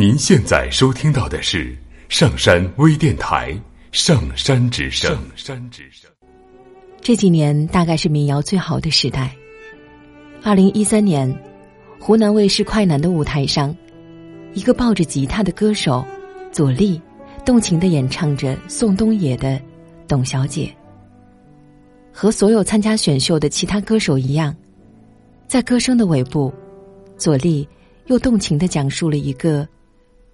您现在收听到的是上山微电台《上山之声》。上山之声。这几年大概是民谣最好的时代。二零一三年，湖南卫视快男的舞台上，一个抱着吉他的歌手左立，动情的演唱着宋冬野的《董小姐》。和所有参加选秀的其他歌手一样，在歌声的尾部，左立又动情的讲述了一个。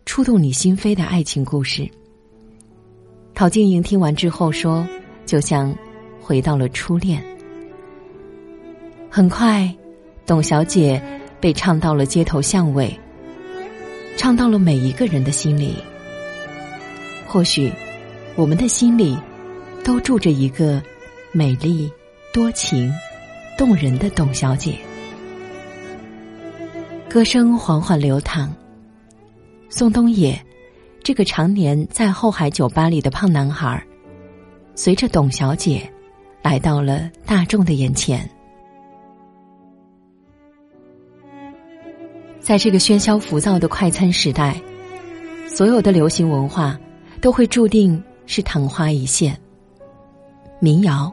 触动你心扉的爱情故事。陶晶莹听完之后说：“就像回到了初恋。”很快，董小姐被唱到了街头巷尾，唱到了每一个人的心里。或许，我们的心里都住着一个美丽、多情、动人的董小姐。歌声缓缓流淌。宋冬野，这个常年在后海酒吧里的胖男孩，随着董小姐，来到了大众的眼前。在这个喧嚣浮躁的快餐时代，所有的流行文化都会注定是昙花一现。民谣，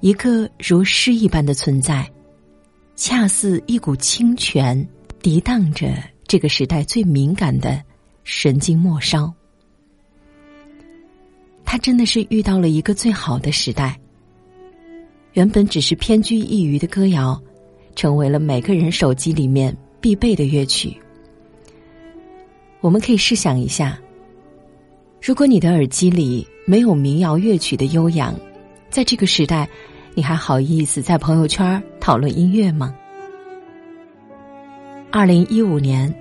一个如诗一般的存在，恰似一股清泉，涤荡着。这个时代最敏感的神经末梢，他真的是遇到了一个最好的时代。原本只是偏居一隅的歌谣，成为了每个人手机里面必备的乐曲。我们可以试想一下，如果你的耳机里没有民谣乐曲的悠扬，在这个时代，你还好意思在朋友圈讨论音乐吗？二零一五年，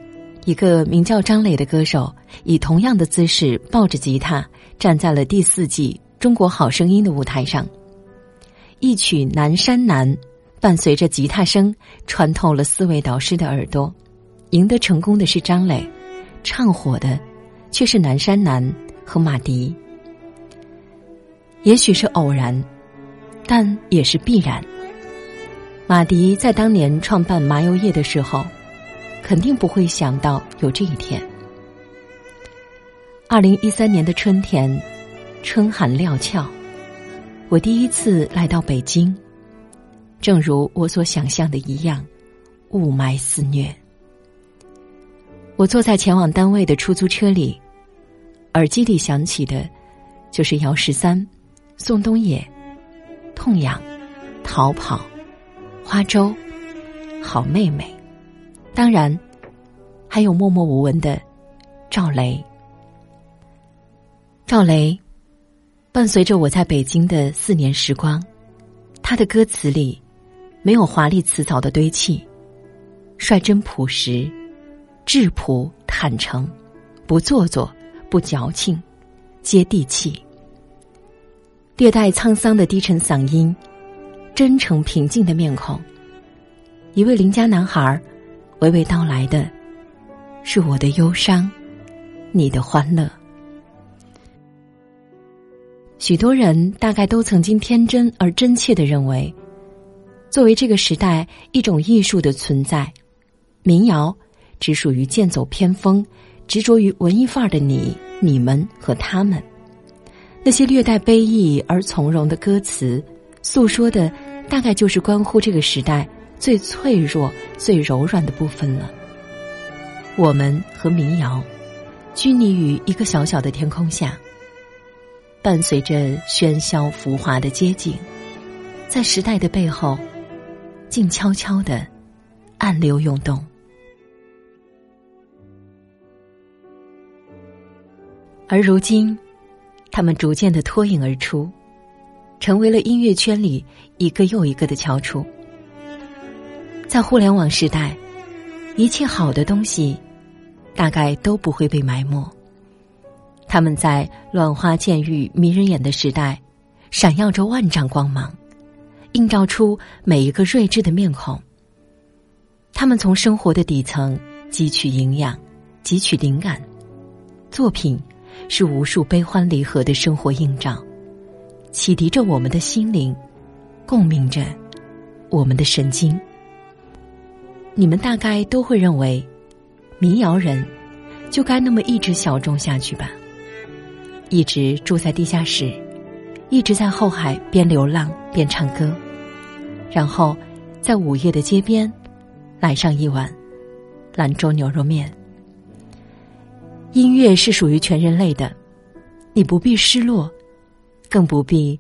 一个名叫张磊的歌手以同样的姿势抱着吉他站在了第四季《中国好声音》的舞台上。一曲《南山南》，伴随着吉他声穿透了四位导师的耳朵。赢得成功的是张磊，唱火的却是南山南和马迪。也许是偶然，但也是必然。马迪在当年创办麻油叶的时候。肯定不会想到有这一天。二零一三年的春天，春寒料峭，我第一次来到北京。正如我所想象的一样，雾霾肆虐。我坐在前往单位的出租车里，耳机里响起的，就是姚十三、宋冬野、痛痒、逃跑、花粥、好妹妹。当然，还有默默无闻的赵雷。赵雷，伴随着我在北京的四年时光，他的歌词里没有华丽辞藻的堆砌，率真朴实，质朴坦诚，不做作，不矫情，接地气。略带沧桑的低沉嗓音，真诚平静的面孔，一位邻家男孩儿。娓娓道来的，是我的忧伤，你的欢乐。许多人大概都曾经天真而真切的认为，作为这个时代一种艺术的存在，民谣只属于剑走偏锋、执着于文艺范儿的你、你们和他们。那些略带悲意而从容的歌词，诉说的大概就是关乎这个时代。最脆弱、最柔软的部分了。我们和民谣，拘泥于一个小小的天空下，伴随着喧嚣浮华的街景，在时代的背后，静悄悄的暗流涌动。而如今，他们逐渐的脱颖而出，成为了音乐圈里一个又一个的翘楚。在互联网时代，一切好的东西，大概都不会被埋没。他们在乱花渐欲迷人眼的时代，闪耀着万丈光芒，映照出每一个睿智的面孔。他们从生活的底层汲取营养，汲取灵感，作品是无数悲欢离合的生活映照，启迪着我们的心灵，共鸣着我们的神经。你们大概都会认为，民谣人就该那么一直小众下去吧。一直住在地下室，一直在后海边流浪边唱歌，然后在午夜的街边来上一碗兰州牛肉面。音乐是属于全人类的，你不必失落，更不必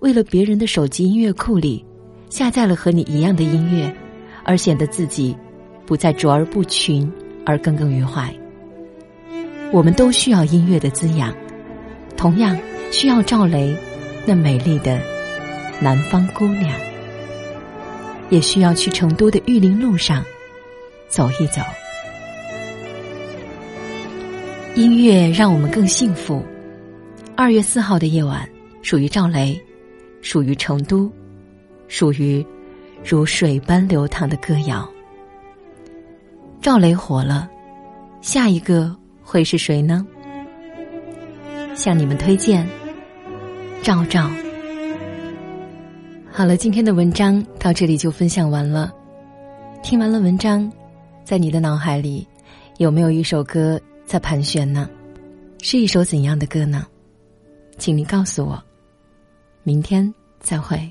为了别人的手机音乐库里下载了和你一样的音乐，而显得自己不再卓而不群而耿耿于怀。我们都需要音乐的滋养，同样需要赵雷那美丽的南方姑娘，也需要去成都的玉林路上走一走。音乐让我们更幸福。二月四号的夜晚，属于赵雷，属于成都，属于如水般流淌的歌谣。赵雷火了，下一个会是谁呢？向你们推荐赵赵。好了，今天的文章到这里就分享完了。听完了文章，在你的脑海里有没有一首歌？在盘旋呢，是一首怎样的歌呢？请你告诉我。明天再会。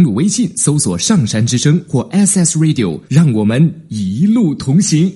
登录微信搜索“上山之声”或 “SS Radio”，让我们一路同行。